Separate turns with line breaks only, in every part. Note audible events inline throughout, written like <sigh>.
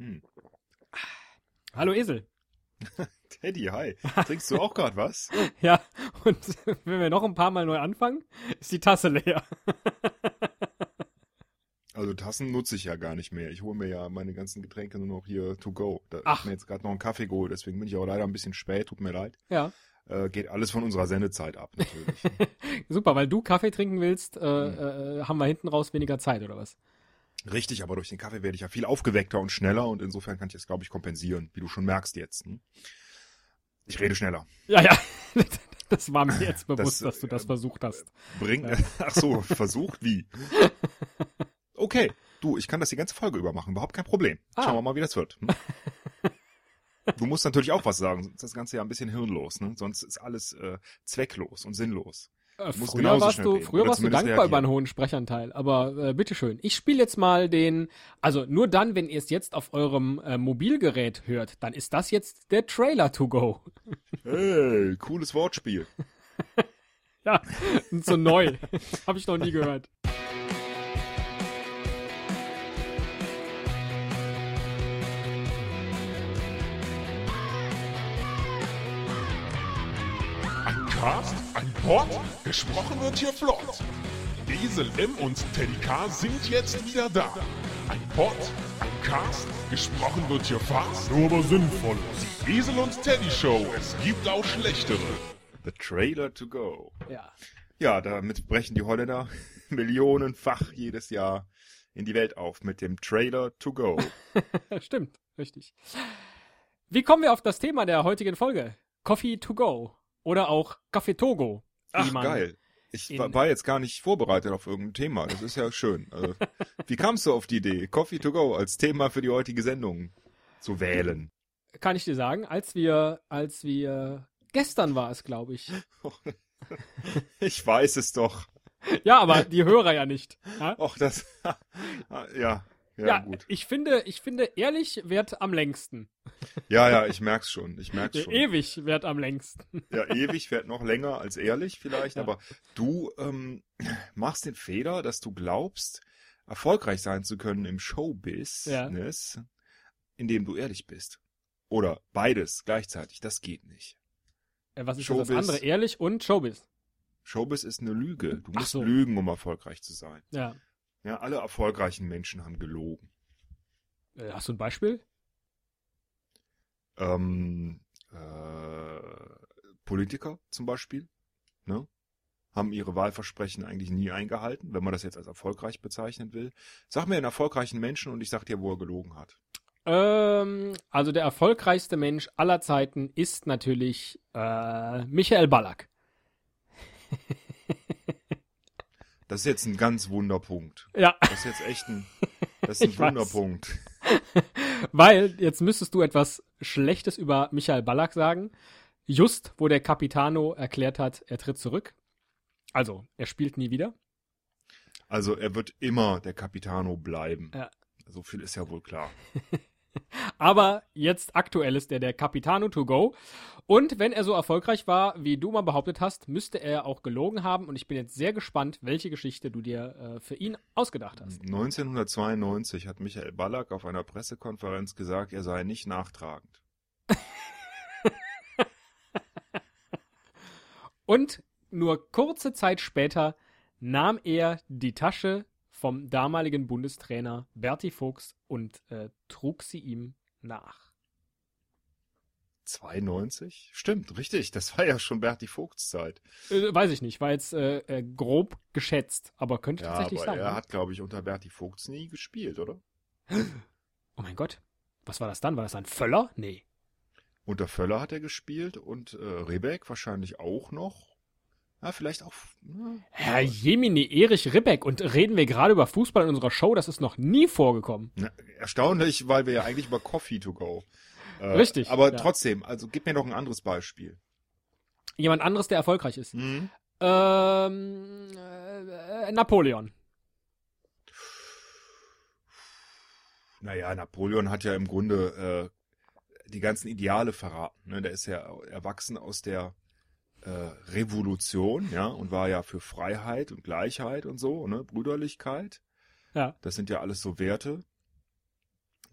Hm.
Hallo Esel. <laughs>
Teddy, hi. Trinkst du auch gerade was? <laughs>
Ja, und <laughs> wenn wir noch ein paar Mal neu anfangen, ist die Tasse leer.
Also Tassen nutze ich ja gar nicht mehr. Ich hole mir ja meine ganzen Getränke nur noch hier to go. Da
Ach.
hab mir jetzt gerade noch einen Kaffee geholt, deswegen bin ich auch leider ein bisschen spät, tut mir leid.
Ja,
Äh, geht alles von unserer Sendezeit ab, natürlich.
super, weil du Kaffee trinken willst, äh,
Hm.
äh, haben wir hinten raus weniger Zeit, oder was?
Richtig, aber durch den Kaffee werde ich ja viel aufgeweckter und schneller und insofern kann ich das, glaube ich, kompensieren, wie du schon merkst jetzt. Hm? Ich rede schneller.
Ja, ja, <laughs> das war mir jetzt bewusst,
Das,
dass du das
äh,
versucht hast.
Bring,
Ja. <laughs>
ach so, versucht wie? <laughs> Okay, du, ich kann das die ganze Folge über machen, überhaupt kein Problem.
Ah.
Schauen wir mal, wie das wird. Hm? Du musst natürlich auch was sagen, sonst ist das Ganze ja ein bisschen hirnlos, ne? Sonst ist alles äh, zwecklos und sinnlos.
Äh, früher warst du, früher warst du dankbar über
reagieren.
einen hohen Sprechanteil, aber äh, bitteschön. Ich spiele jetzt mal den, also nur dann, wenn ihr es jetzt auf eurem äh, Mobilgerät hört, dann ist das jetzt der Trailer to go.
Hey, cooles Wortspiel. <laughs>
Ja, so neu. <laughs> Habe ich noch nie gehört.
Ein Cast, ein Pod, gesprochen wird hier flott. Esel M und Teddy K sind jetzt wieder da. Ein Pod, ein Cast, gesprochen wird hier fast, nur aber sinnvoll. Die Esel und Teddy Show, es gibt auch schlechtere.
The trailer to go.
Ja.
Ja, damit brechen die Holländer <laughs> millionenfach jedes Jahr in die Welt auf mit dem Trailer to go. <laughs>
Stimmt, richtig. Wie kommen wir auf das Thema der heutigen Folge? Coffee to go. Oder auch Kaffee Togo.
Ach, geil. Ich war jetzt gar nicht vorbereitet auf irgendein Thema. Das ist ja schön. Also, <laughs> wie kamst du auf die Idee, Coffee to go als Thema für die heutige Sendung zu wählen?
Kann ich dir sagen, als wir, als wir, gestern war es, glaube ich. <laughs>
Ich weiß es doch.
Ja, aber die Hörer ja nicht. Ja?
Och, das. <laughs> ja, ja,
Ja,
gut.
ich finde, ich finde, ehrlich wert am längsten.
Ja, ja, ich merk's schon. Ich merk's schon.
ewig wert am längsten.
Ja, ewig fährt noch länger als ehrlich vielleicht,
Ja.
aber du ähm, machst den Fehler, dass du glaubst, erfolgreich sein zu können im Showbusiness, indem du ehrlich bist. Oder beides gleichzeitig, das geht nicht.
Äh, Was ist denn das
Showbiz.
andere? Ehrlich und Showbiz.
Showbiz ist eine Lüge. Du musst
so.
lügen, um erfolgreich zu sein.
Ja.
Ja, alle erfolgreichen Menschen haben gelogen.
Äh, Hast du ein Beispiel?
Ähm, äh, Politiker zum Beispiel, ne? Haben ihre Wahlversprechen eigentlich nie eingehalten, wenn man das jetzt als erfolgreich bezeichnen will. Sag mir einen erfolgreichen Menschen und ich sag dir, wo er gelogen hat.
Ähm, also der erfolgreichste Mensch aller Zeiten ist natürlich äh, Michael Ballack. <laughs>
Das ist jetzt ein ganz Wunderpunkt.
Ja,
Das ist jetzt echt ein, das ist <laughs> ein. Wunderpunkt. <laughs>
weil jetzt müsstest du etwas Schlechtes über Michael Ballack sagen. Just, wo der Capitano erklärt hat, er tritt zurück. Also, er spielt nie wieder.
Also er wird immer der Capitano bleiben.
Ja.
So viel ist ja wohl klar. <laughs>
Aber jetzt aktuell ist er der Capitano to go. Und wenn er so erfolgreich war, wie du mal behauptet hast, müsste er auch gelogen haben. Und ich bin jetzt sehr gespannt, welche Geschichte du dir äh, für ihn ausgedacht hast.
1992 hat Michael Ballack auf einer Pressekonferenz gesagt, er sei nicht nachtragend. <laughs>
Und nur kurze Zeit später nahm er die Tasche vom damaligen Bundestrainer Berti Fuchs und äh, trug sie ihm nach.
92? Stimmt, richtig. Das war ja schon Berti Vogts Zeit.
Äh, weiß ich nicht, war jetzt äh, äh, grob geschätzt, aber könnte
Ja,
tatsächlich
aber
sein.
er
ne?
hat, glaube ich, unter Berti Vogts nie gespielt, oder? <gasps>
Oh mein Gott. Was war das dann? War das ein Völler? Nee.
Unter Völler hat er gespielt und äh, Rebeck wahrscheinlich auch noch. Ja, vielleicht auch. ne?
Herr Jemini Erich Ribbeck. Und reden wir gerade über Fußball in unserer Show? Das ist noch nie vorgekommen.
Na, erstaunlich, weil wir ja eigentlich über Coffee to go. Äh,
Richtig,
Aber
ja.
trotzdem, also gib mir noch ein anderes Beispiel.
Jemand anderes, der erfolgreich ist.
Mhm.
Ähm, äh, Napoleon.
Naja, Napoleon hat ja im Grunde äh, die ganzen Ideale verraten. Ne? Der ist ja erwachsen aus der äh, Revolution, ja, und war ja für Freiheit und Gleichheit und so, ne, Brüderlichkeit.
Ja.
Das sind ja alles so Werte.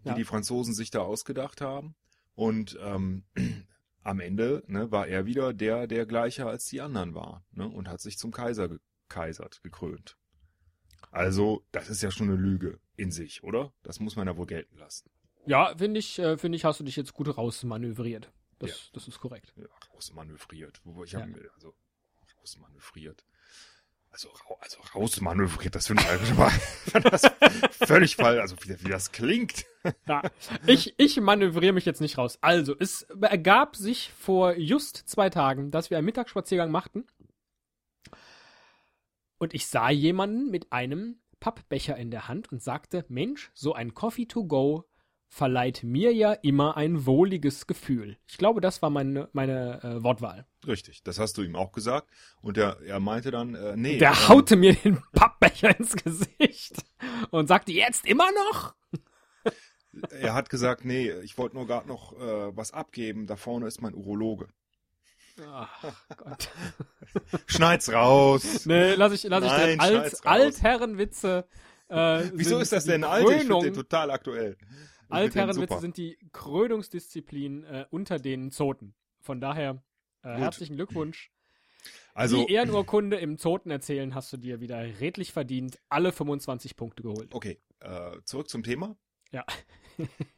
die
Ja.
die Franzosen sich da ausgedacht haben. Und ähm, <clears throat> am Ende ne, war er wieder der, der gleicher als die anderen war ne, und hat sich zum Kaiser gekaisert, gekrönt. Also, das ist ja schon eine Lüge in sich, oder? Das muss man ja wohl gelten lassen.
Ja, finde ich, äh, finde ich, hast du dich jetzt gut rausmanövriert. Das,
Ja.
das ist korrekt.
Ja, rausmanövriert. Wo- Ich
Ja.
habe mir, also, rausmanövriert. Also, also rausmanövriert, das finde ich mal <laughs> völlig falsch, also wie, wie das klingt.
Ja, ich, ich manövriere mich jetzt nicht raus. Also, es ergab sich vor just zwei Tagen, dass wir einen Mittagsspaziergang machten. Und ich sah jemanden mit einem Pappbecher in der Hand und sagte, Mensch, so ein Coffee to go verleiht mir ja immer ein wohliges Gefühl. Ich glaube, das war meine, meine äh, Wortwahl.
Richtig, das hast du ihm auch gesagt. Und er, er meinte dann, äh, nee.
Der
ähm,
haute mir den Pappbecher ins Gesicht und sagte, jetzt immer noch?
Er hat gesagt, nee, ich wollte nur gerade noch äh, was abgeben. Da vorne ist mein Urologe.
Ach Gott.
Schneid's raus.
Nee, lass ich, lass ich
Nein,
drin. Alt,
schneid's raus.
Altherrenwitze. Äh,
Wieso ist das denn alt? Ich finde den total aktuell.
Altherrenwitze sind die Krönungsdisziplin äh, unter den Zoten. Von daher äh, herzlichen Glückwunsch.
Also,
die Ehrenurkunde im Zoten erzählen hast du dir wieder redlich verdient. Alle 25 Punkte geholt.
okay, äh, zurück zum Thema.
Ja. <laughs>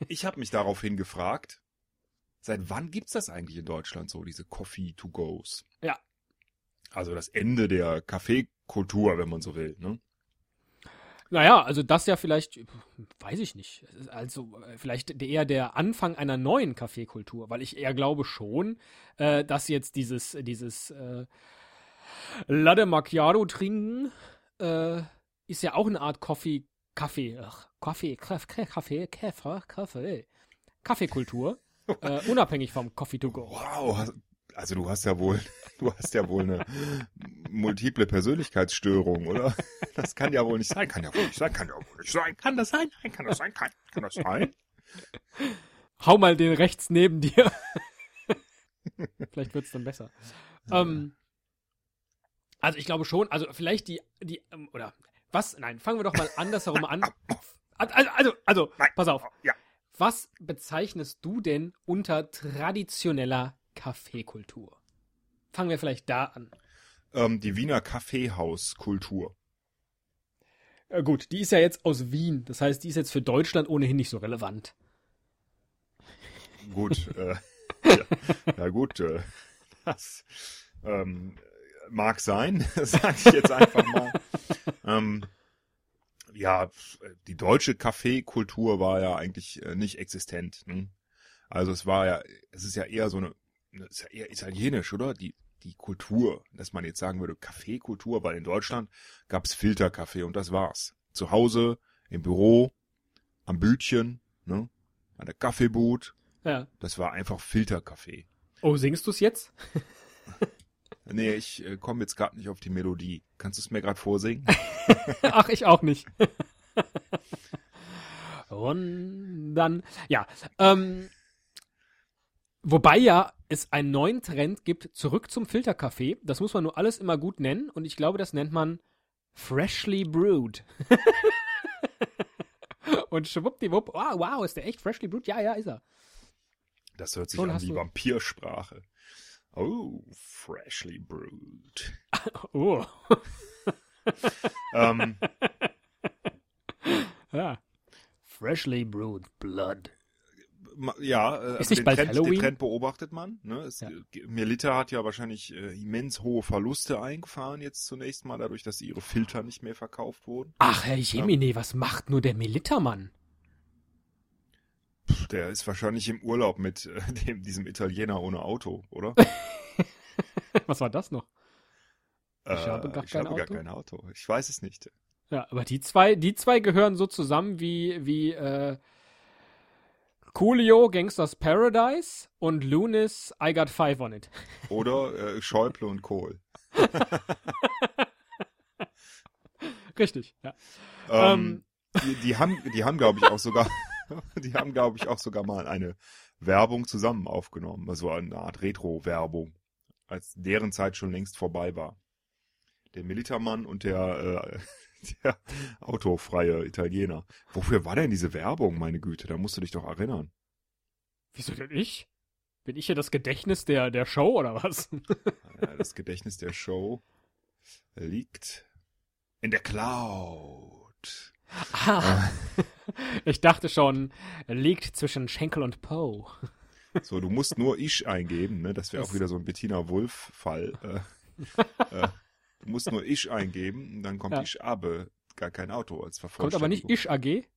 Ich habe mich daraufhin gefragt, seit wann gibt's das eigentlich in Deutschland so, diese Coffee-to-Goes?
Ja.
Also das Ende der Kaffeekultur, wenn man so will. Ne?
Naja, also das ja vielleicht, weiß ich nicht. Also äh, vielleicht eher der Anfang einer neuen Kaffeekultur, weil ich eher glaube schon, äh, dass jetzt dieses, dieses äh, Latte Macchiato trinken äh, ist ja auch eine Art Coffee, Kaffee, Kaffee, Kaffee, Kaffee, Kaffee, Kaffee, Kaffeekultur, <laughs> äh, unabhängig vom Coffee to go.
Wow, also du hast ja wohl, <laughs> du hast ja wohl eine multiple Persönlichkeitsstörung, oder? <laughs> Das kann ja wohl nicht sein, kann ja wohl nicht sein, kann ja wohl nicht sein, kann das sein, Nein, kann das sein, kann, kann das sein? <laughs>
Hau mal den rechts neben dir. vielleicht wird's dann besser. Ähm, also ich glaube schon, also vielleicht die, die, ähm, oder was? Nein, fangen wir doch mal andersherum an. Also, also, also
Nein.
pass auf.
Ja.
Was bezeichnest du denn unter traditioneller Kaffeekultur? Fangen wir vielleicht da an.
Ähm, die Wiener Kaffeehauskultur.
Äh, gut, die ist ja jetzt aus Wien. Das heißt, die ist jetzt für Deutschland ohnehin nicht so relevant.
Gut, <laughs> äh, ja, na gut, äh, das ähm, mag sein, <laughs> sage ich jetzt einfach mal. Ähm, ja, die deutsche Kaffeekultur war ja eigentlich äh, nicht existent. Ne? Also es war ja, es ist ja eher so eine, ist ja eher italienisch, oder? Die die Kultur, dass man jetzt sagen würde Kaffeekultur, weil in Deutschland gab's Filterkaffee und das war's. Zu Hause, im Büro, am Bütchen, ne? an der Kaffeeboot,
Ja.
das war einfach Filterkaffee.
Oh, singst du's jetzt? <laughs>
Nee, ich äh, komme jetzt gerade nicht auf die Melodie. Kannst du es mir gerade vorsingen? <laughs>
Ach, ich auch nicht. <laughs> Und dann, ja, ähm, wobei ja es einen neuen Trend gibt, zurück zum Filterkaffee. Das muss man nur alles immer gut nennen und ich glaube, das nennt man freshly brewed. <laughs> und schwuppdiwupp, wow, wow, ist der echt freshly brewed? Ja, ja, ist er.
Das hört sich
Schon
an wie
du-
Vampirsprache. Oh, freshly brewed. <laughs>
Oh,
ähm, <laughs>
ja. Freshly brewed blood.
Ja, äh, also
nicht
den,
bald
Trend, den
Halloween?
Trend beobachtet man. Ne? Es,
Ja.
äh, Melita hat ja wahrscheinlich äh, immens hohe Verluste eingefahren jetzt zunächst mal, dadurch, dass ihre Filter nicht mehr verkauft wurden.
Ach, Herr Jemine, was macht nur der Militermann?
Pff, Der ist wahrscheinlich im Urlaub mit äh, <laughs> dem, diesem Italiener ohne Auto, oder? <laughs>
Was war das noch?
Ich
habe gar
ich
kein
habe gar
Auto?
kein Auto. Ich weiß es nicht.
Ja, aber die zwei, die zwei gehören so zusammen wie, wie äh, Coolio, Gangsters Paradise und Lunis, I Got Five on It. <laughs>
Oder äh, Schäuble und Kohl. <laughs>
Richtig, ja.
Ähm, die, die haben, die haben, glaube ich, auch sogar, <laughs> die haben, glaube ich, auch sogar mal eine Werbung zusammen aufgenommen, also eine Art Retro-Werbung, als deren Zeit schon längst vorbei war. Der Militermann und der, äh, <laughs> Der autofreie Italiener. Wofür war denn diese Werbung, meine Güte? Da musst du dich doch erinnern.
Wieso denn ich? Bin ich hier das Gedächtnis der, der Show oder was? <laughs>
Ja, das Gedächtnis der Show liegt in der Cloud.
Ah. <laughs> Ich dachte schon, liegt zwischen Schenkel und Poe.
So, du musst nur Ich eingeben, ne? Das wäre auch wieder so ein Bettina Wolf-Fall. Äh, äh, du musst nur Ich eingeben und dann kommt
Ja.
Ich habe gar kein Auto als
Kommt aber nicht
Vervollständigung.
Ish AG?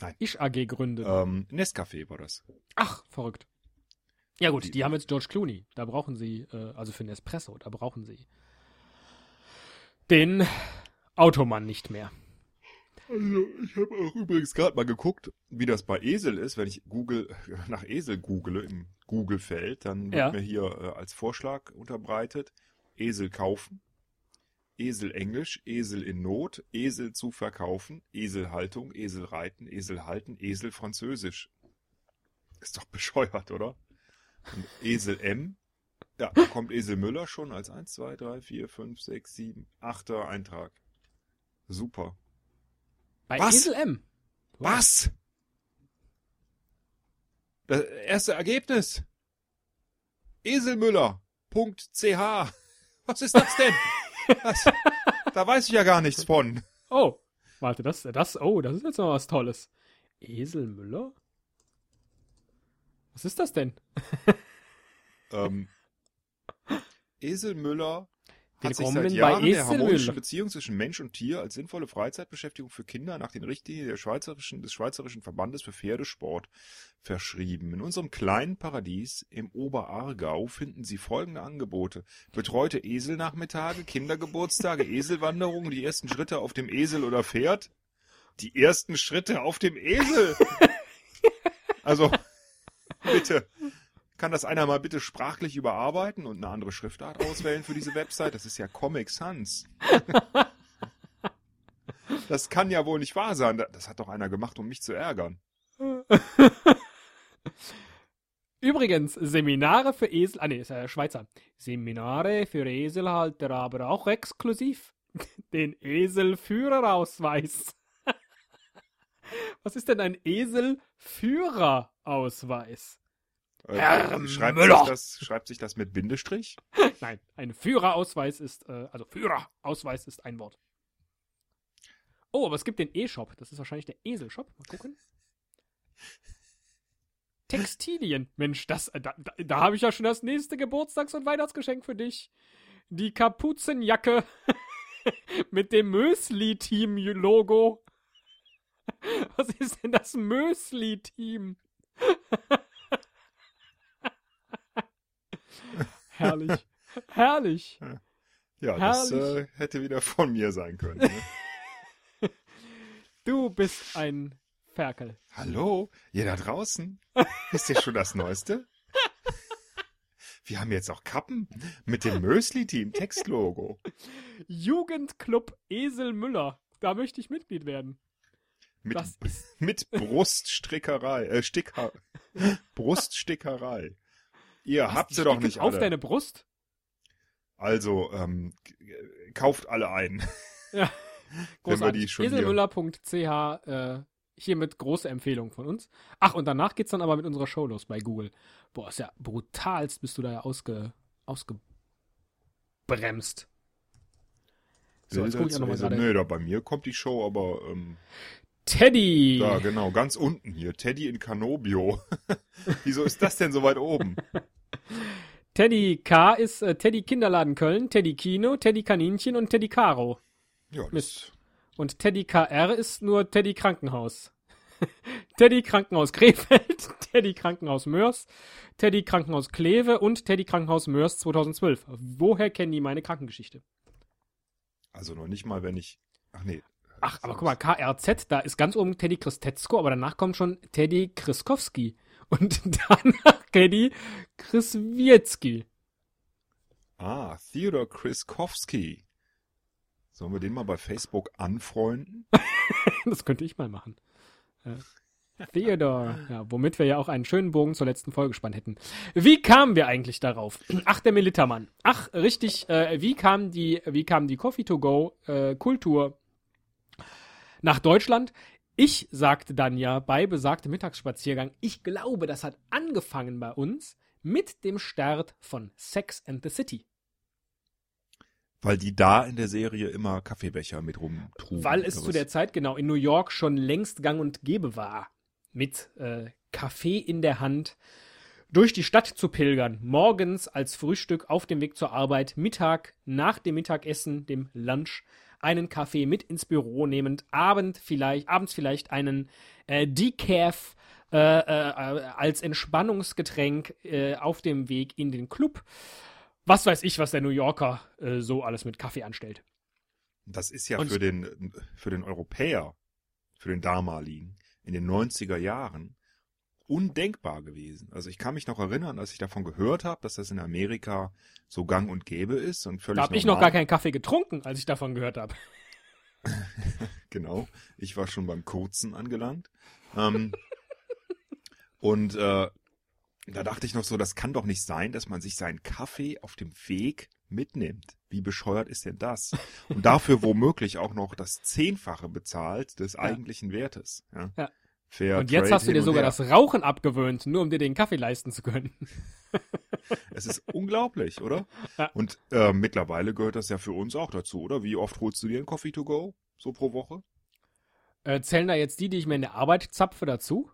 Nein.
Ish AG gründet.
Ähm, Nescafé war das.
Ach, verrückt. Ja gut,
Die-
die, haben jetzt George Clooney. Da brauchen sie, äh, also für Nespresso, da brauchen sie den Automann nicht mehr.
Also, ich habe auch übrigens gerade mal geguckt, wie das bei Esel ist. Wenn ich Google <laughs> nach Esel google im Google-Feld, dann wird
Ja.
mir hier äh, als Vorschlag unterbreitet: Esel kaufen, Esel Englisch, Esel in Not, Esel zu verkaufen, Eselhaltung, Esel reiten, Esel halten, Esel Französisch. Ist doch <laughs> bescheuert, oder? Und Esel M. Ja, da kommt Esel Müller schon als 1, 2, 3, 4, 5, 6, 7, 8. Eintrag. Super.
Bei
Was?
Esel M.
Was? Das erste Ergebnis. Eselmüller.ch. Was ist das denn? Was? Da weiß ich ja gar nichts von.
Oh, warte, das, das, oh, das ist jetzt noch was Tolles. Esel Müller? Was ist das denn?
Ähm, Eselmüller hat sich seit Jahren der harmonischen Beziehung zwischen Mensch und Tier als sinnvolle Freizeitbeschäftigung für Kinder nach den Richtlinien der schweizerischen, des Schweizerischen Verbandes für Pferdesport verschrieben. In unserem kleinen Paradies im Oberaargau finden Sie folgende Angebote. Betreute Eselnachmittage, Kindergeburtstage, <laughs> Eselwanderungen, die ersten Schritte auf dem Esel oder Pferd. Die ersten Schritte auf dem Esel! <laughs> Also, bitte. Kann das einer mal bitte sprachlich überarbeiten und eine andere Schriftart auswählen für diese Website? Das ist ja Comic Sans. <laughs> Das kann ja wohl nicht wahr sein. Das hat doch einer gemacht, um mich zu ärgern. <laughs>
Übrigens, Seminare für Esel, ah nee, ist ja Schweizer. Seminare für Eselhalter, aber auch exklusiv. <laughs> Den Eselführerausweis. Was ist denn ein Eselführerausweis?
Äh,
Herr
schreibt,
Müller.
sich das, schreibt sich das mit Bindestrich? <laughs>
Nein, ein Führerausweis ist, äh, also Führerausweis ist ein Wort. Oh, aber es gibt den E-Shop. Das ist wahrscheinlich der Eselshop. Mal gucken. Textilien. Mensch, das, äh, da, da, da habe ich ja schon das nächste Geburtstags- und Weihnachtsgeschenk für dich. Die Kapuzenjacke <laughs> mit dem Mösli-Team-Logo. Was ist denn das Mösli-Team? <laughs> Herrlich. <laughs> Herrlich.
Ja, das
Herrlich.
äh, hätte wieder von mir sein können. Ne? <laughs>
Du bist ein Ferkel.
Hallo, ihr da draußen? Wisst ihr schon das Neueste? Wir haben jetzt auch Kappen mit dem Mösli-Team Textlogo.
Jugendclub Esel Müller. Da möchte ich Mitglied werden.
Mit,
Das ist <laughs>
mit Bruststrickerei, äh, Sticker, Bruststickerei. Ihr
Was,
habt sie doch nicht
auf
alle.
deine Brust.
Also, ähm, kauft alle ein. <laughs>
Ja. <laughs> Großartig. Eselmüller.ch. Äh, hiermit große Empfehlung von uns. Ach, und danach geht's dann aber mit unserer Show los bei Google. Boah, ist ja brutalst, bist du da ja ausge, ausgebremst. So, jetzt guck ich nochmal
Esel.
gerade.
Nee, da bei mir kommt die Show, aber ähm,
Teddy!
da genau, ganz unten hier. Teddy in Canobio. <laughs> Wieso ist das denn so weit oben?
Teddy K ist äh, Teddy Kinderladen Köln, Teddy Kino, Teddy Kaninchen und Teddy Caro.
Ja, das,
Mist. Und Teddy KR ist nur Teddy Krankenhaus. <laughs> Teddy Krankenhaus Krefeld, <laughs> Teddy Krankenhaus Mörs, Teddy Krankenhaus Kleve und Teddy Krankenhaus Mörs 2012. Woher kennen die meine Krankengeschichte?
also noch nicht mal, wenn ich. Ach nee.
Ach, aber guck mal, KRZ, da ist ganz oben Teddy Christetzko, aber danach kommt schon Teddy Kriskowski. Und <laughs> danach Teddy Kriswiecki.
Ah, Theodor Kriskowski. Sollen wir den mal bei Facebook anfreunden? <laughs>
Das könnte ich mal machen. Theodore, <laughs> ja, womit wir ja auch einen schönen Bogen zur letzten Folge gespannt hätten. Wie kamen wir eigentlich darauf? <clears throat> Ach, der Militermann. Ach, richtig, äh, wie kam die, wie kam die Coffee to Go äh, Kultur nach Deutschland? Ich sagte dann ja bei besagtem Mittagsspaziergang, ich glaube, das hat angefangen bei uns mit dem Start von Sex and the City.
Weil die da in der Serie immer Kaffeebecher mit rumtrugen.
Weil es zu der Zeit genau in New York schon längst gang und gäbe war, mit äh, Kaffee in der Hand durch die Stadt zu pilgern. Morgens als Frühstück auf dem Weg zur Arbeit, Mittag nach dem Mittagessen, dem Lunch, einen Kaffee mit ins Büro nehmend, Abend vielleicht, abends vielleicht einen äh, Decaf äh, äh, als Entspannungsgetränk äh, auf dem Weg in den Club. Was weiß ich, was der New Yorker äh, so alles mit Kaffee anstellt.
Das ist ja
Und-
für den, für den Europäer, für den damaligen, in den 90er Jahren undenkbar gewesen. Also ich kann mich noch erinnern, als ich davon gehört habe, dass das in Amerika so gang und gäbe ist und völlig
Da habe ich noch gar keinen Kaffee getrunken, als ich davon gehört habe. <laughs>
Genau. Ich war schon beim Kurzen angelangt. Ähm, <laughs> und äh, da dachte ich noch so, das kann doch nicht sein, dass man sich seinen Kaffee auf dem Weg mitnimmt. Wie bescheuert ist denn das? Und dafür <laughs> womöglich auch noch das Zehnfache bezahlt des eigentlichen Wertes. Ja.
Ja.
Fair
und jetzt hast du dir sogar das Rauchen abgewöhnt, nur um dir den Kaffee leisten zu können. <laughs>
Es ist unglaublich, oder?
Ja.
Und äh, mittlerweile gehört das ja für uns auch dazu, oder? Wie oft holst du dir einen Coffee to go? So pro Woche?
Äh, zählen da jetzt die, die ich mir in der Arbeit zapfe, dazu?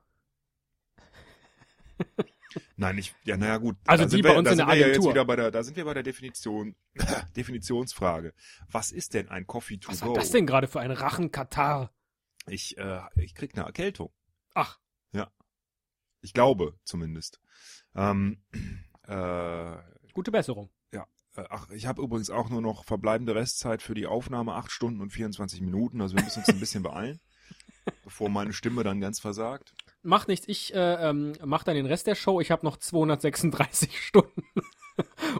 <laughs>
Nein, ich, ja, naja, gut.
Also die
sind
bei
wir,
uns in der
ja
Agentur.
wieder bei der, da sind wir bei der Definition, <laughs> Definitionsfrage. Was ist denn ein Coffee to
Was
go?
war das denn gerade für ein Rachenkatar?
Ich, äh, ich krieg eine Erkältung.
Ach,
Ich glaube, zumindest. Ähm, <clears throat> äh,
gute Besserung.
äh, ach, ich habe übrigens auch nur noch verbleibende Restzeit für die Aufnahme, 8 Stunden und 24 Minuten. Also wir müssen uns ein bisschen beeilen, <laughs> bevor meine Stimme dann ganz versagt.
Macht nichts, ich äh, ähm, mach dann den Rest der Show. Ich habe noch 236 <laughs> Stunden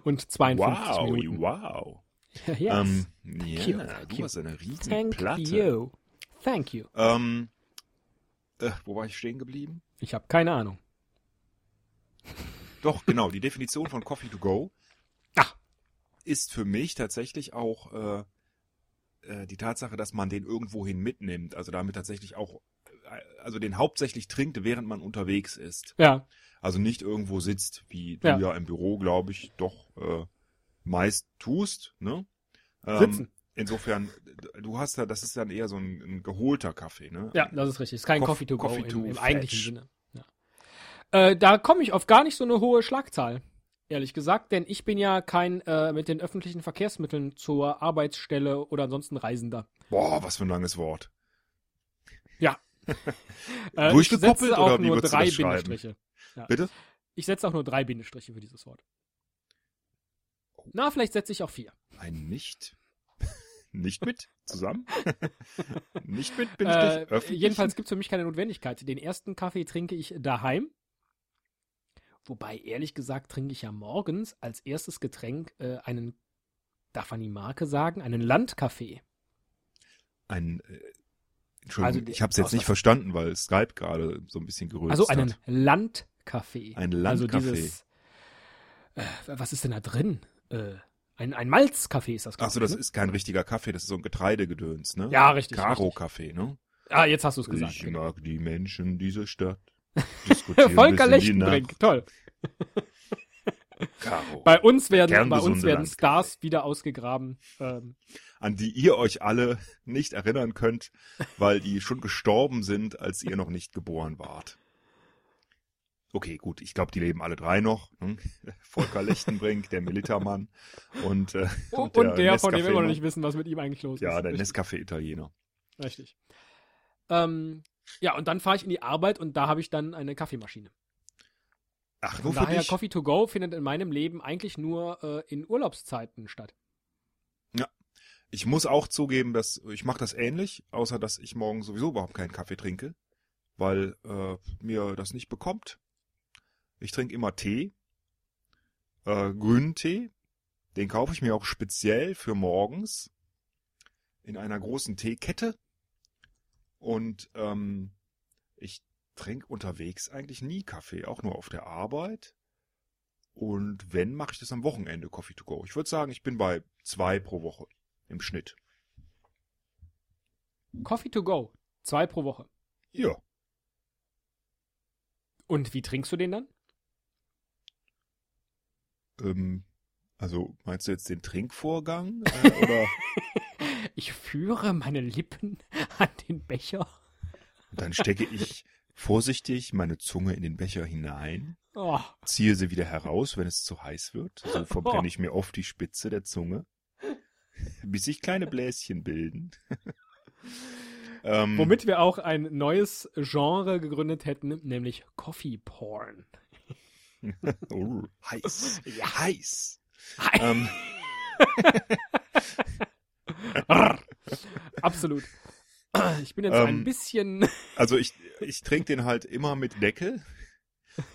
und 52
Wow,
Minuten.
wow. <laughs>
yes.
Ähm,
you,
ja, du
you.
hast eine riesen
Thank
Platte.
you. Thank you.
Ähm, äh, wo war ich stehen geblieben?
Ich habe keine Ahnung.
Doch, genau, die Definition von Coffee to go
Ach.
ist für mich tatsächlich auch äh, äh, die Tatsache, dass man den irgendwohin mitnimmt, also damit tatsächlich auch, äh, also den hauptsächlich trinkt, während man unterwegs ist.
Ja,
Also nicht irgendwo sitzt, wie du
Ja.
ja, im Büro, glaube ich, doch äh, meist tust. Ne? Ähm,
sitzen.
Insofern, du hast da, das ist dann eher so ein, ein geholter Kaffee, ne?
Ja, das ist richtig. Ist kein
Coff-
Coffee to go
Coffee
im,
to
im eigentlichen Sinne. Ja. Äh, da komme ich auf gar nicht so eine hohe Schlagzahl, ehrlich gesagt, denn ich bin ja kein äh, mit den öffentlichen Verkehrsmitteln zur Arbeitsstelle oder ansonsten Reisender.
Boah, was für ein langes Wort. <laughs>
Äh,
Durchgekoppelt
ich setze auch
oder wie
nur drei? Bindestriche. Ja.
Bitte?
Ich setze auch nur drei Bindestriche für dieses Wort. Na, vielleicht setze ich auch vier.
Ein Nicht. Nicht mit zusammen? <laughs> nicht mit bin ich nicht
Äh,
öffentlich?
jedenfalls gibt es für mich keine Notwendigkeit. Den ersten Kaffee trinke ich daheim. Wobei, ehrlich gesagt, trinke ich ja morgens als erstes Getränk äh, einen, darf man die Marke sagen, einen Landkaffee.
ein äh, Entschuldigung,
Also
ich habe es jetzt nicht verstanden, weil Skype gerade so ein bisschen geröst
Also einen
hat.
Landkaffee.
Ein
Also
Landkaffee.
dieses, äh, was ist denn da drin? Äh, ein, ein Malzkaffee ist das.
Achso, das
ne?
ist kein richtiger Kaffee, das ist so ein Getreidegedöns, ne?
Ja, richtig.
Karo-Kaffee, ne?
Ah, jetzt hast du es gesagt.
ich
genau.
mag die Menschen dieser Stadt. <laughs>
Volker Lechtenbrink, toll.
Karo.
Bei uns werden, bei uns werden. Stars wieder ausgegraben. Ähm,
An die ihr euch alle nicht erinnern könnt, weil die schon gestorben sind, als ihr noch nicht geboren wart. Okay, gut, ich glaube, die leben alle drei noch. Hm? <laughs> Volker Lechtenbrink, der Militermann und, äh,
und, der, von dem wir immer noch nicht wissen, was mit ihm eigentlich los
Ja,
ist.
der
Richtig.
Nescafé-Italiener.
Richtig. Ähm, ja, und dann fahre ich in die Arbeit und da habe ich dann eine Kaffeemaschine.
Ach,
Von
nur für
daher,
dich?
Coffee to go findet in meinem Leben eigentlich nur äh, in Urlaubszeiten statt.
Ich muss auch zugeben, dass ich mache das ähnlich, außer dass ich morgen sowieso überhaupt keinen Kaffee trinke, weil äh, mir das nicht bekommt. Ich trinke immer Tee, äh, grünen Tee. Den kaufe ich mir auch speziell für morgens in einer großen Teekette. Und ähm, ich trinke unterwegs eigentlich nie Kaffee, auch nur auf der Arbeit. Und wenn, mache ich das am Wochenende, Coffee to go. Ich würde sagen, ich bin bei zwei pro Woche im Schnitt.
Coffee to go. Zwei pro Woche.
Ja.
Und wie trinkst du den dann?
Ähm, also meinst du jetzt den Trinkvorgang? Äh, <laughs> oder
Ich führe meine Lippen <laughs> an den Becher.
dann stecke ich vorsichtig meine Zunge in den Becher hinein,
Oh,
ziehe sie wieder heraus, wenn es zu heiß wird. So <laughs> verbrenne ich mir oft die Spitze der Zunge, bis sich kleine Bläschen bilden. ähm,
womit wir auch ein neues Genre gegründet hätten, nämlich Coffee Porn.
Oh, heiß. Ja, heiß. ähm, <laughs>
Absolut. Ich bin jetzt
Ähm,
ein bisschen.
also ich, ich trinke den halt immer mit Deckel.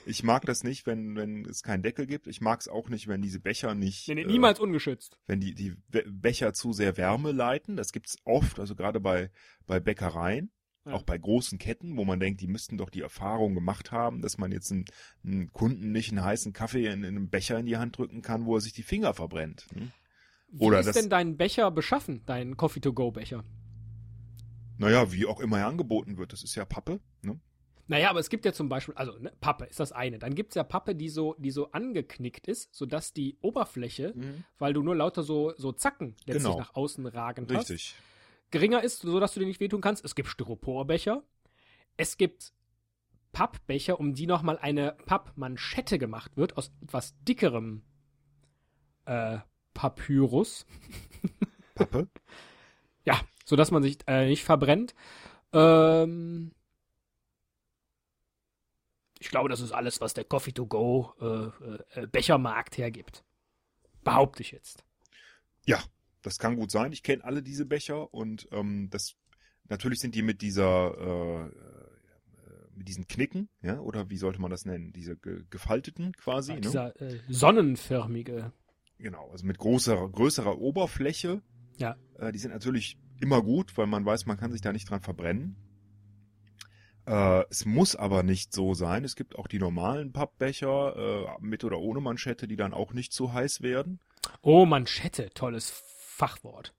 Ich mag das nicht, wenn, wenn es keinen Deckel gibt. Ich mag es auch nicht, wenn diese Becher nicht,
Nee, nee,
äh,
niemals ungeschützt.
wenn die, die Be- Becher zu sehr Wärme leiten. Das gibt's oft, also gerade bei, bei Bäckereien,
Ja.
auch bei großen Ketten, wo man denkt, die müssten doch die Erfahrung gemacht haben, dass man jetzt einen, einen Kunden nicht einen heißen Kaffee in, in einem Becher in die Hand drücken kann, wo er sich die Finger verbrennt. hm?
Wie
oder
ist
das-
denn dein Becher beschaffen, dein Coffee-to-go-Becher?
Naja, wie auch immer er angeboten wird, das ist ja Pappe. Ne?
Naja, aber es gibt ja zum Beispiel, also ne, Pappe ist das eine. Dann gibt es ja Pappe, die so, die so angeknickt ist, sodass die Oberfläche, weil du nur lauter so, so Zacken letztlich
Genau.
nach außen ragend hast,
Richtig.
Geringer ist, sodass du dir nicht wehtun kannst. Es gibt Styroporbecher. Es gibt Pappbecher, um die nochmal eine Pappmanschette gemacht wird, aus etwas dickerem äh, Papyrus. <laughs>
Pappe.
Ja, sodass man sich äh, nicht verbrennt. Ähm, ich glaube, das ist alles, was der Coffee to go äh, äh, Bechermarkt hergibt. Behaupte ich jetzt.
Ja, das kann gut sein. Ich kenne alle diese Becher und ähm, das natürlich sind die mit dieser äh, mit diesen Knicken, ja, oder wie sollte man das nennen? Diese ge gefalteten quasi, ne?
Dieser äh, sonnenförmige.
Genau, also mit großer, größerer Oberfläche.
Ja.
Äh, die sind natürlich immer gut, weil man weiß, man kann sich da nicht dran verbrennen. Äh, es muss aber nicht so sein. Es gibt auch die normalen Pappbecher äh, mit oder ohne Manschette, die dann auch nicht zu heiß werden.
Oh, Manschette, tolles Fachwort.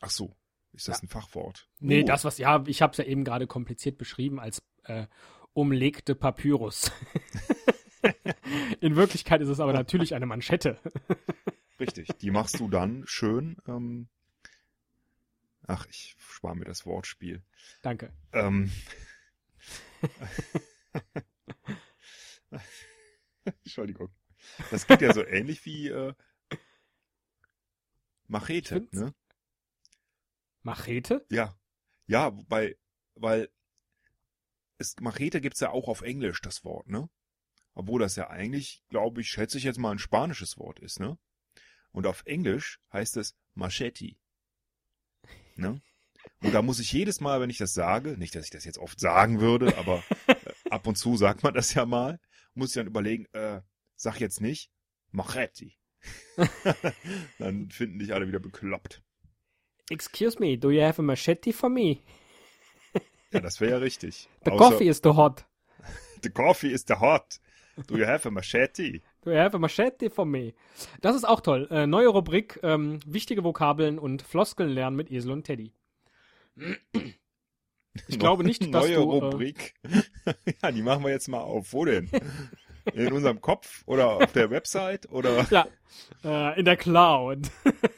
Ach so, ist das ein Fachwort?
Nee,
Oh.
das, was, ja, ich habe es ja eben gerade kompliziert beschrieben als äh, umlegte Papyrus. <laughs> In Wirklichkeit ist es aber natürlich eine Manschette. <laughs>
Richtig, die machst du dann schön. Ähm, ach, ich spare mir das Wortspiel.
Danke.
Ähm, <laughs> Entschuldigung. Das geht ja so ähnlich wie äh, Machete, ne?
Machete?
Ja. Ja, wobei, weil es, Machete gibt's ja auch auf Englisch, das Wort, ne? Obwohl das ja eigentlich, glaube ich, schätze ich jetzt mal ein spanisches Wort ist, ne? Und auf Englisch heißt es Machete. Ne? Und da muss ich jedes Mal, wenn ich das sage, nicht, dass ich das jetzt oft sagen würde, aber äh, <laughs> ab und zu sagt man das ja mal, muss ich dann überlegen, äh, sag jetzt nicht Machete. <laughs> dann finden dich alle wieder bekloppt.
Excuse me, do you have a machete for me? <laughs>
Ja, das wäre ja richtig. <laughs>
The
Außer-
coffee is too hot.
The coffee is the hot. Do you have a machete?
Do you have a machete for me? Das ist auch toll. Äh, neue Rubrik, ähm, wichtige Vokabeln und Floskeln lernen mit Esel und Teddy. Ich glaube nicht, dass
Neue
du, äh,
Rubrik. ja, die machen wir jetzt mal auf. Wo denn? In unserem Kopf oder auf der Website oder,
Ja, äh, in der Cloud.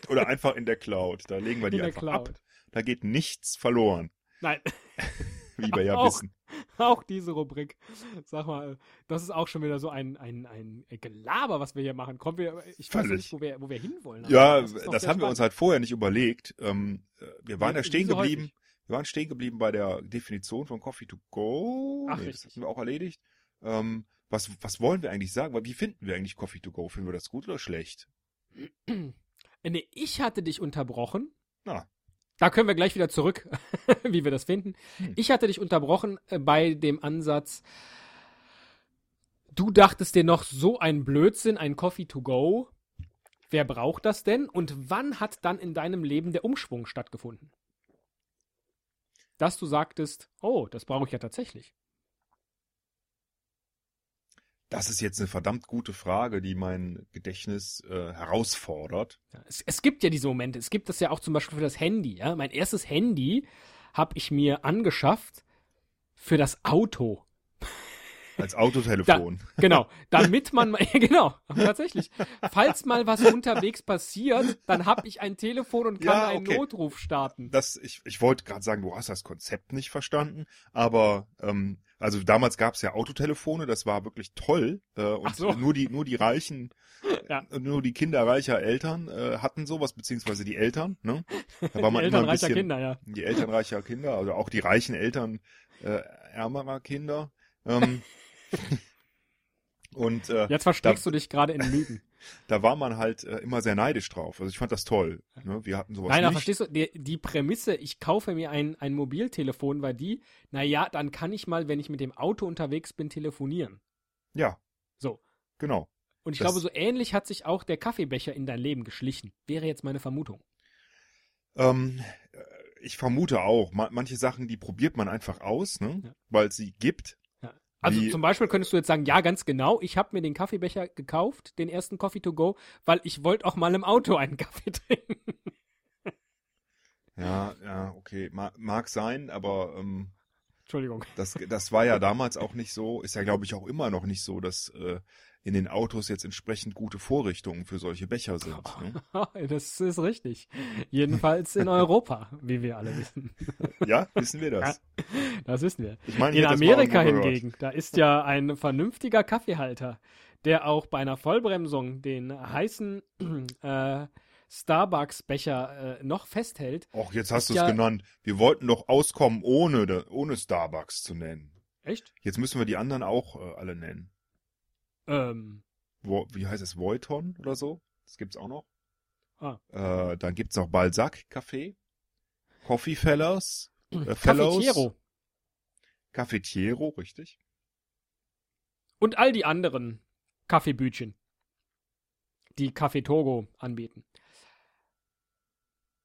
oder einfach in der Cloud. Da legen wir die
In
einfach
Cloud.
ab. Da geht nichts verloren,
Nein,
wie wir ja
Auch.
wissen.
auch diese Rubrik. Sag mal, das ist auch schon wieder so ein, ein, ein Gelaber, was wir hier machen. Kommen wir, ich weiß nicht, wo wir, wo wir hinwollen.
Ja, das,
sehr
haben wir uns
spannend.
halt vorher nicht überlegt. Ähm, äh, wir waren ja stehen
wie so
geblieben.
häufig.
Wir waren stehen geblieben bei der Definition von Coffee to go.
Ach,
das
richtig.
hatten wir auch erledigt. Ähm, was, was wollen wir eigentlich sagen? Weil Wie finden wir eigentlich Coffee to go? Finden wir das gut oder schlecht? <clears throat>
Nee, ich hatte dich unterbrochen.
Na.
Da können wir gleich wieder zurück, <laughs> wie wir das finden.
Hm.
Ich hatte dich unterbrochen äh, bei dem Ansatz, du dachtest dir noch so ein Blödsinn, ein Coffee to go. Wer braucht das denn? Und wann hat dann in deinem Leben der Umschwung stattgefunden? Dass du sagtest, oh, das brauche ich ja tatsächlich.
Das ist jetzt eine verdammt gute Frage, die mein Gedächtnis äh, herausfordert.
Ja, es, es gibt ja diese Momente. Es gibt das ja auch zum Beispiel für das Handy. Ja? Mein erstes Handy habe ich mir angeschafft für das Auto.
Als Autotelefon.
Da, genau, <laughs> damit man, <laughs> genau, tatsächlich. Falls mal was unterwegs passiert, dann habe ich ein Telefon und kann
Ja,
einen
okay.
Notruf starten.
Das, ich, ich wollte gerade sagen, du hast das Konzept nicht verstanden, aber ähm, also damals gab es ja Autotelefone, das war wirklich toll. Äh, und
so.
nur die, nur die reichen,
Ja.
äh, nur die Kinder reicher Eltern äh, hatten sowas, beziehungsweise die Eltern, ne? Da war
Die
man
Eltern
immer ein
reicher
bisschen,
Kinder, ja.
die Eltern reicher Kinder, also auch die reichen Eltern äh, ärmerer Kinder. Ähm, <laughs> <laughs> und äh,
Jetzt versteckst du dich gerade in Lügen.
Da war man halt äh, immer sehr neidisch drauf. Also ich fand das toll. Ne? Wir hatten sowas
Nein, aber verstehst du, die, die Prämisse, ich kaufe mir ein, ein Mobiltelefon, war die, naja, dann kann ich mal, wenn ich mit dem Auto unterwegs bin, telefonieren.
Ja.
So.
Genau.
Und ich
Das-
glaube, so ähnlich hat sich auch der Kaffeebecher in dein Leben geschlichen. Wäre jetzt meine Vermutung.
Ähm, äh, ich vermute auch, ma manche Sachen, die probiert man einfach aus, ne?
Ja.
weil es sie gibt.
Also
Wie-
zum Beispiel könntest du jetzt sagen, ja, ganz genau, ich habe mir den Kaffeebecher gekauft, den ersten Coffee to go, weil ich wollte auch mal im Auto einen Kaffee <laughs> trinken.
Ja, ja, okay, Ma mag sein, aber ähm,
Entschuldigung.
das, das war ja damals auch nicht so, ist ja glaube ich auch immer noch nicht so, dass äh, in den Autos jetzt entsprechend gute Vorrichtungen für solche Becher sind. Ne? <laughs>
Das ist richtig. Jedenfalls in <laughs> Europa, wie wir alle wissen.
Ja, wissen wir das. <laughs>
Das wissen wir.
Ich meine,
In Amerika hingegen, da ist ja ein vernünftiger Kaffeehalter, der auch bei einer Vollbremsung den heißen <clears throat> äh, Starbucks-Becher äh, noch festhält.
Och, jetzt hast du es
ja-
genannt. Wir wollten doch auskommen, ohne, ohne Starbucks zu nennen.
Echt?
Jetzt müssen wir die anderen auch äh, alle nennen.
Ähm,
Wo, wie heißt es? Voiton oder so? Das gibt's auch noch.
Ah.
Äh, dann gibt's noch Balzac Café, Coffee Fellows, äh, Fellows,
Cafetiero.
Cafetiero, richtig.
Und all die anderen Kaffeebütchen, die Café Togo anbieten.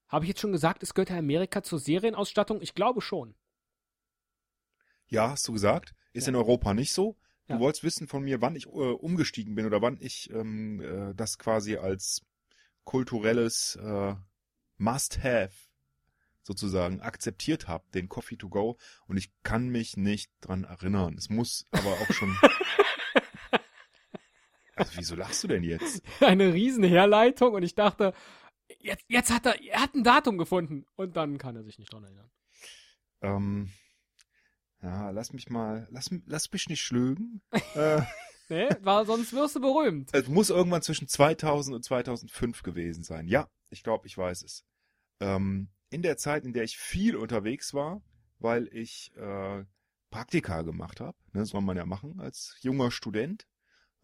Habe ich jetzt schon gesagt, es gehört Amerika zur Serienausstattung? Ich glaube schon.
Ja, hast du gesagt. Ist
Ja.
in Europa nicht so. Du
Ja.
wolltest wissen von mir, wann ich äh, umgestiegen bin oder wann ich ähm, äh, das quasi als kulturelles äh, Must-Have sozusagen akzeptiert habe, den Coffee to go. Und ich kann mich nicht dran erinnern. Es muss aber auch schon. <laughs> also, wieso lachst du denn jetzt? <laughs>
Eine riesen Herleitung und ich dachte, jetzt, jetzt hat er, er hat ein Datum gefunden. Und dann kann er sich nicht dran erinnern.
Ähm, ja, lass mich mal, lass, lass mich nicht schlügen. <laughs> äh,
Nee, war, sonst wirst du berühmt.
es muss irgendwann zwischen 2000 und 2005 gewesen sein. Ja, ich glaube, ich weiß es. Ähm, in der Zeit, in der ich viel unterwegs war, weil ich äh, Praktika gemacht habe, ne, soll man ja machen als junger Student.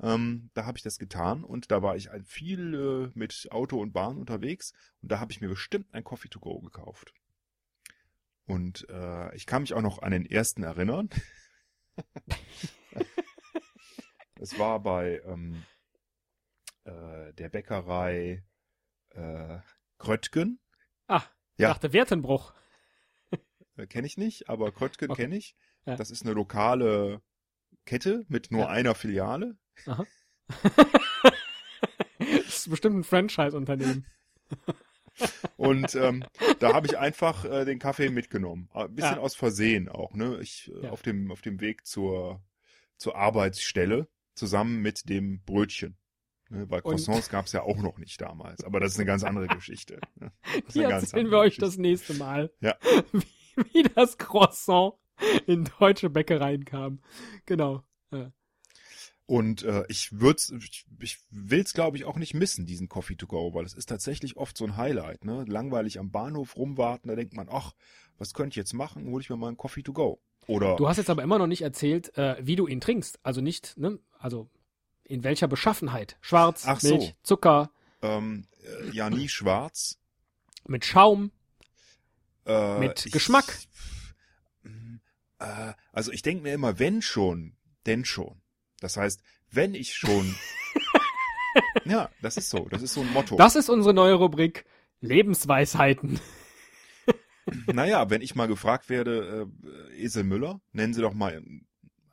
Ähm, da habe ich das getan und da war ich viel äh, mit Auto und Bahn unterwegs und da habe ich mir bestimmt ein Coffee to go gekauft. Und äh, ich kann mich auch noch an den ersten erinnern. <laughs> Es war bei ähm, äh, der Bäckerei äh, Kröttgen.
Ah, ich
Ja.
dachte Wertenbruch.
Äh, kenne ich nicht, aber Kröttgen
Okay.
kenne ich.
Ja.
Das ist eine lokale Kette mit nur
Ja.
einer Filiale. <laughs>
das ist bestimmt ein Franchise-Unternehmen. <laughs>
Und ähm, da habe ich einfach äh, den Kaffee mitgenommen. Ein bisschen
Ja.
aus Versehen auch. Ne? Ich äh,
Ja.
auf dem auf dem Weg zur zur Arbeitsstelle zusammen mit dem Brötchen. Ne? Weil Croissants gab es ja auch noch nicht damals. Aber das ist eine ganz andere <laughs> Geschichte. ne? Ganz
erzählen wir euch
Geschichte.
das nächste Mal.
Ja. <laughs>
Wie, wie das Croissant in deutsche Bäckereien kam. Genau.
Und äh, ich würd's, ich, ich will's glaube ich auch nicht missen, diesen Coffee to go, weil es ist tatsächlich oft so ein Highlight, ne? Langweilig am Bahnhof rumwarten, da denkt man, ach, was könnte ich jetzt machen? Hol ich mir mal einen Coffee to go. Oder
Du hast jetzt aber immer noch nicht erzählt, äh, wie du ihn trinkst. Also nicht, ne? Also in welcher Beschaffenheit? Schwarz,
Ach so.
Milch, Zucker,
ähm, äh, ja nie schwarz.
mit Schaum.
Äh,
Mit
ich-
Geschmack.
Äh, also ich denke mir immer, wenn schon, denn schon. Das heißt, wenn ich schon. <laughs> ja, das ist so. Das ist so ein Motto.
Das ist unsere neue Rubrik Lebensweisheiten. <laughs>
Naja, wenn ich mal gefragt werde, äh, Esel Müller, nennen Sie doch mal,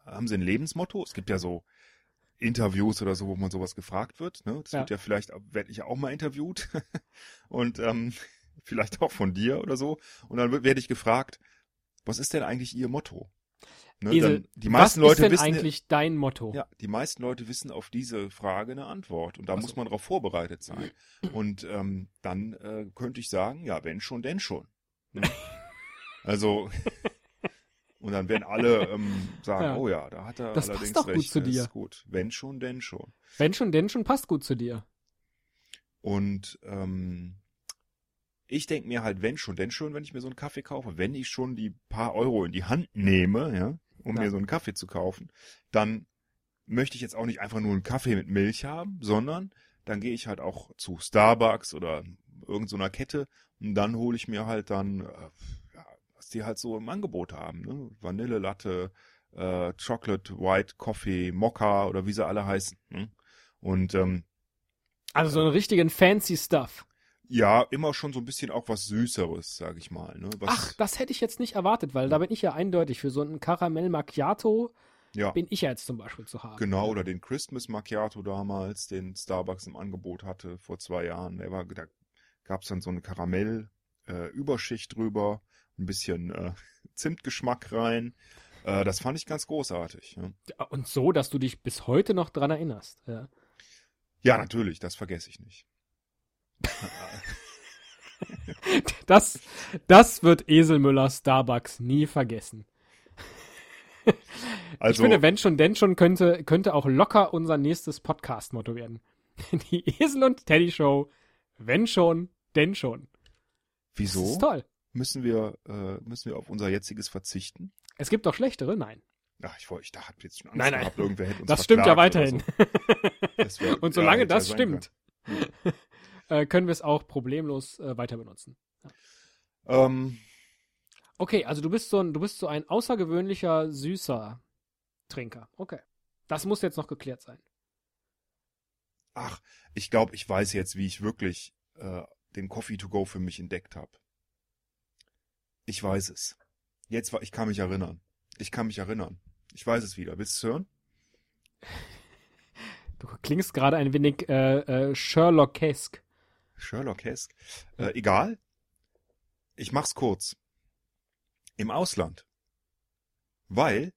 haben Sie ein Lebensmotto? Es gibt ja so Interviews oder so, wo man sowas gefragt wird. Ne? Das
Ja.
wird ja vielleicht, werde ich ja auch mal interviewt. <laughs> und ähm, vielleicht auch von dir oder so. Und dann werde ich gefragt, was ist denn eigentlich Ihr Motto? Ne,
Esel,
dann, die
was
meisten Leute
ist denn
wissen,
eigentlich dein Motto?
ja, die meisten Leute wissen auf diese Frage eine Antwort. Und da
so.
muss man darauf vorbereitet sein. Und ähm, dann äh, könnte ich sagen, ja, wenn schon, denn schon. Ne? <laughs> also, und dann werden alle ähm, sagen,
Ja.
oh ja, da hat er
Das
allerdings
passt doch gut
recht.
zu
das
dir.
Ist gut. Wenn schon, denn schon.
Wenn schon, denn schon passt gut zu dir.
Und ähm, ich denke mir halt, wenn schon, denn schon, wenn ich mir so einen Kaffee kaufe, wenn ich schon die paar Euro in die Hand nehme, ja, um
Ja.
mir so einen Kaffee zu kaufen, dann möchte ich jetzt auch nicht einfach nur einen Kaffee mit Milch haben, sondern dann gehe ich halt auch zu Starbucks oder irgendeiner so Kette und dann hole ich mir halt dann, äh, ja, was die halt so im Angebot haben, ne? Vanillelatte, äh, Chocolate, White Coffee, Mokka oder wie sie alle heißen. Ne? Und ähm,
Also so einen richtigen fancy Stuff.
Ja, immer schon so ein bisschen auch was Süßeres, sag ich mal. Ne? Was,
Ach, das hätte ich jetzt nicht erwartet, weil da bin ich ja eindeutig für so einen Karamell Macchiato
ja,
bin ich ja jetzt zum Beispiel zu haben.
genau. Oder den Christmas Macchiato damals, den Starbucks im Angebot hatte vor zwei Jahren. Der war, da gab's dann so eine Karamell-Überschicht drüber, ein bisschen äh, <laughs> Zimtgeschmack rein. Äh, das fand ich ganz großartig. Ja.
Und so, dass du dich bis heute noch dran erinnerst. Ja.
ja, natürlich, das vergesse ich nicht. <laughs>
Das, das wird Eselmüller Starbucks nie vergessen.
Also,
ich finde, wenn schon, denn schon könnte, könnte auch locker unser nächstes Podcast-Motto werden. <laughs> Die Esel und Teddy Show. Wenn schon, denn schon. Das
wieso
ist toll.
müssen wir, äh, müssen wir auf unser jetziges verzichten?
Es gibt doch schlechtere? Nein.
Ach, ich wollte, ich da hab jetzt schon Angst
Nein, nein.
gehabt, irgendwer hätte uns
Das stimmt ja weiterhin.
So. Das wär- <laughs>
Und solange
ja
das stimmt, äh, können wir es auch problemlos äh, weiter benutzen.
Ähm,
Okay, also du bist so ein, du bist so ein außergewöhnlicher süßer Trinker. Okay. Das muss jetzt noch geklärt sein.
ach, ich glaube, ich weiß jetzt, wie ich wirklich äh, den Coffee to go für mich entdeckt habe. Ich weiß es. Jetzt war, ich kann mich erinnern. Ich kann mich erinnern. Ich weiß es wieder. Willst du hören? <laughs>
Du klingst gerade ein wenig äh, äh, Sherlock-esque.
Sherlock-esque. Äh, egal. Ich mach's kurz. Im Ausland. Weil,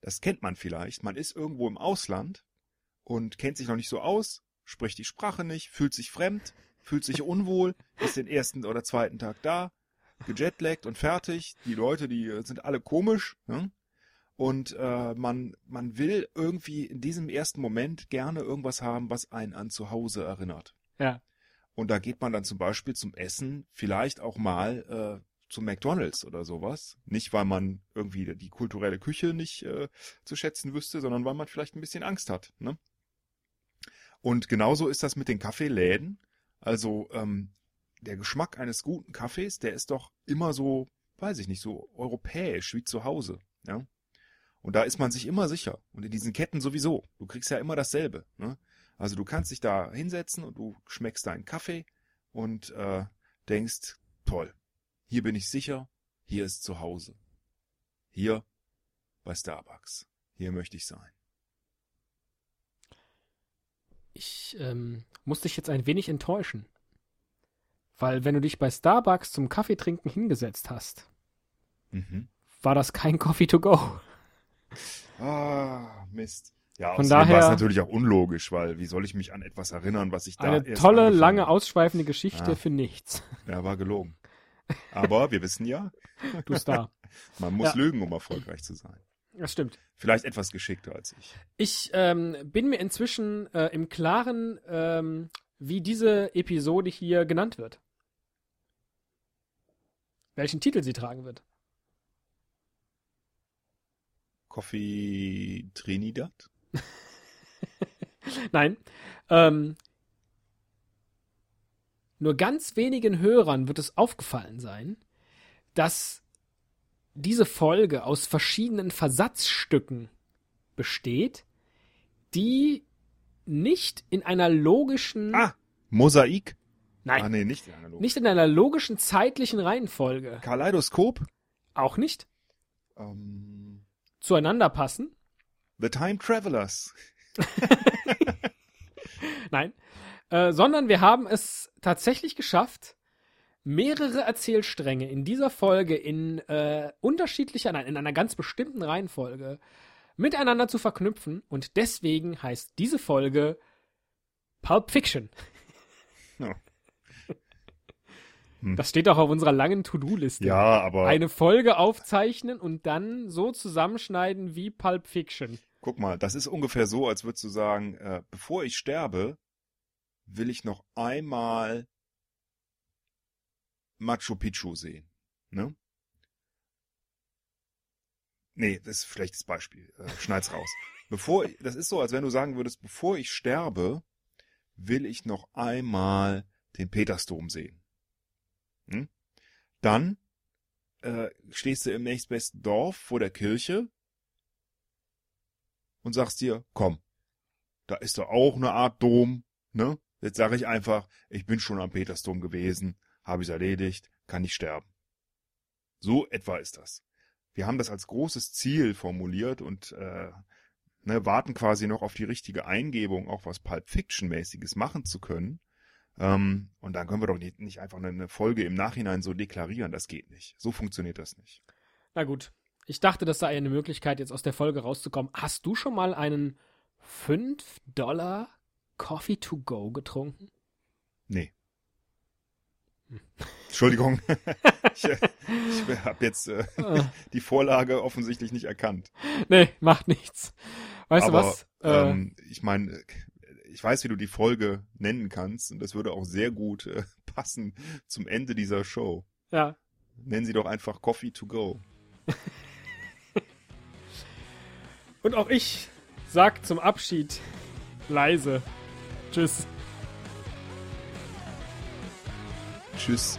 das kennt man vielleicht, man ist irgendwo im Ausland und kennt sich noch nicht so aus, spricht die Sprache nicht, fühlt sich fremd, fühlt sich unwohl, ist den ersten oder zweiten Tag da, gejetlaggt und fertig. Die Leute, die äh, sind alle komisch. Ne? Und äh, man, man will irgendwie in diesem ersten Moment gerne irgendwas haben, was einen an zu Hause erinnert.
Ja.
Und da geht man dann zum Beispiel zum Essen, vielleicht auch mal äh, zum McDonalds oder sowas. Nicht, weil man irgendwie die kulturelle Küche nicht äh, zu schätzen wüsste, sondern weil man vielleicht ein bisschen Angst hat. Ne? Und genauso ist das mit den Kaffeeläden. Also ähm, der Geschmack eines guten Kaffees, der ist doch immer so, weiß ich nicht, so europäisch wie zu Hause. Ja? Und da ist man sich immer sicher. Und in diesen Ketten sowieso. Du kriegst ja immer dasselbe. Ne? Also du kannst dich da hinsetzen und du schmeckst deinen Kaffee und äh, denkst, toll, hier bin ich sicher, hier ist zu Hause. Hier bei Starbucks. Hier möchte ich sein.
Ich ähm, muss dich jetzt ein wenig enttäuschen. Weil wenn du dich bei Starbucks zum Kaffeetrinken hingesetzt hast,
Mhm.
war das kein Coffee to go.
Ah, Mist. Ja,
Von
außerdem war es
daher-
natürlich auch unlogisch, weil wie soll ich mich an etwas erinnern, was ich da
Eine
erst
tolle, lange, ausschweifende Geschichte
Ah.
für nichts. <laughs>
Ja, war gelogen. Aber wir wissen ja,
Du Star. <laughs>
man muss
Ja.
lügen, um erfolgreich zu sein.
Das stimmt.
Vielleicht etwas geschickter als ich.
Ich ähm, bin mir inzwischen äh, im Klaren, ähm, wie diese Episode hier genannt wird. Welchen Titel sie tragen wird.
Coffee Trinidad? <laughs>
Nein. Ähm, nur ganz wenigen Hörern wird es aufgefallen sein, dass diese Folge aus verschiedenen Versatzstücken besteht, die nicht in einer logischen,
Ah, Mosaik?
nein,
Ah, nee, nicht in analog.
nicht in einer logischen zeitlichen Reihenfolge,
Kaleidoskop?
auch nicht
Ähm,
zueinander passen.
The Time Travelers. <laughs>
Nein. Äh, sondern wir haben es tatsächlich geschafft, mehrere Erzählstränge in dieser Folge in äh, unterschiedlicher, nein, in einer ganz bestimmten Reihenfolge miteinander zu verknüpfen. Und deswegen heißt diese Folge Pulp Fiction.
Ja. <laughs>
Das steht auch auf unserer langen To-Do-Liste.
Ja, aber
Eine Folge aufzeichnen und dann so zusammenschneiden wie Pulp Fiction.
Guck mal, das ist ungefähr so, als würdest du sagen, äh, bevor ich sterbe, will ich noch einmal Machu Picchu sehen. Ne? Nee, das ist vielleicht das Beispiel. Äh, schneid's raus. <laughs> Bevor, das ist so, als wenn du sagen würdest, bevor ich sterbe, will ich noch einmal den Petersdom sehen. Hm? Dann äh, stehst du im nächstbesten Dorf vor der Kirche und sagst dir, komm, da ist doch auch eine Art Dom, ne? Jetzt sage ich einfach, ich bin schon am Petersdom gewesen, habe ich's erledigt, kann ich sterben. So etwa ist das. Wir haben das als großes Ziel formuliert und äh, ne, warten quasi noch auf die richtige Eingebung, auch was Pulp Fiction-mäßiges machen zu können. Ähm, und dann können wir doch nicht, nicht einfach eine Folge im Nachhinein so deklarieren. Das geht nicht. So funktioniert das nicht.
Na gut. Ich dachte, das sei eine Möglichkeit, jetzt aus der Folge rauszukommen. Hast du schon mal einen 5 Dollar Coffee to go getrunken?
Nee. <laughs> Entschuldigung. <laughs> ich äh, ich habe jetzt äh,
Äh,
die Vorlage offensichtlich nicht erkannt.
nee, macht nichts. Weißt
Aber
du was? Äh,
ähm, ich meine, ich weiß, wie du die Folge nennen kannst und das würde auch sehr gut äh, <laughs> passen zum Ende dieser Show.
ja.
Nennen sie doch einfach Coffee to go.
Und auch ich sag zum Abschied leise. Tschüss.
Tschüss.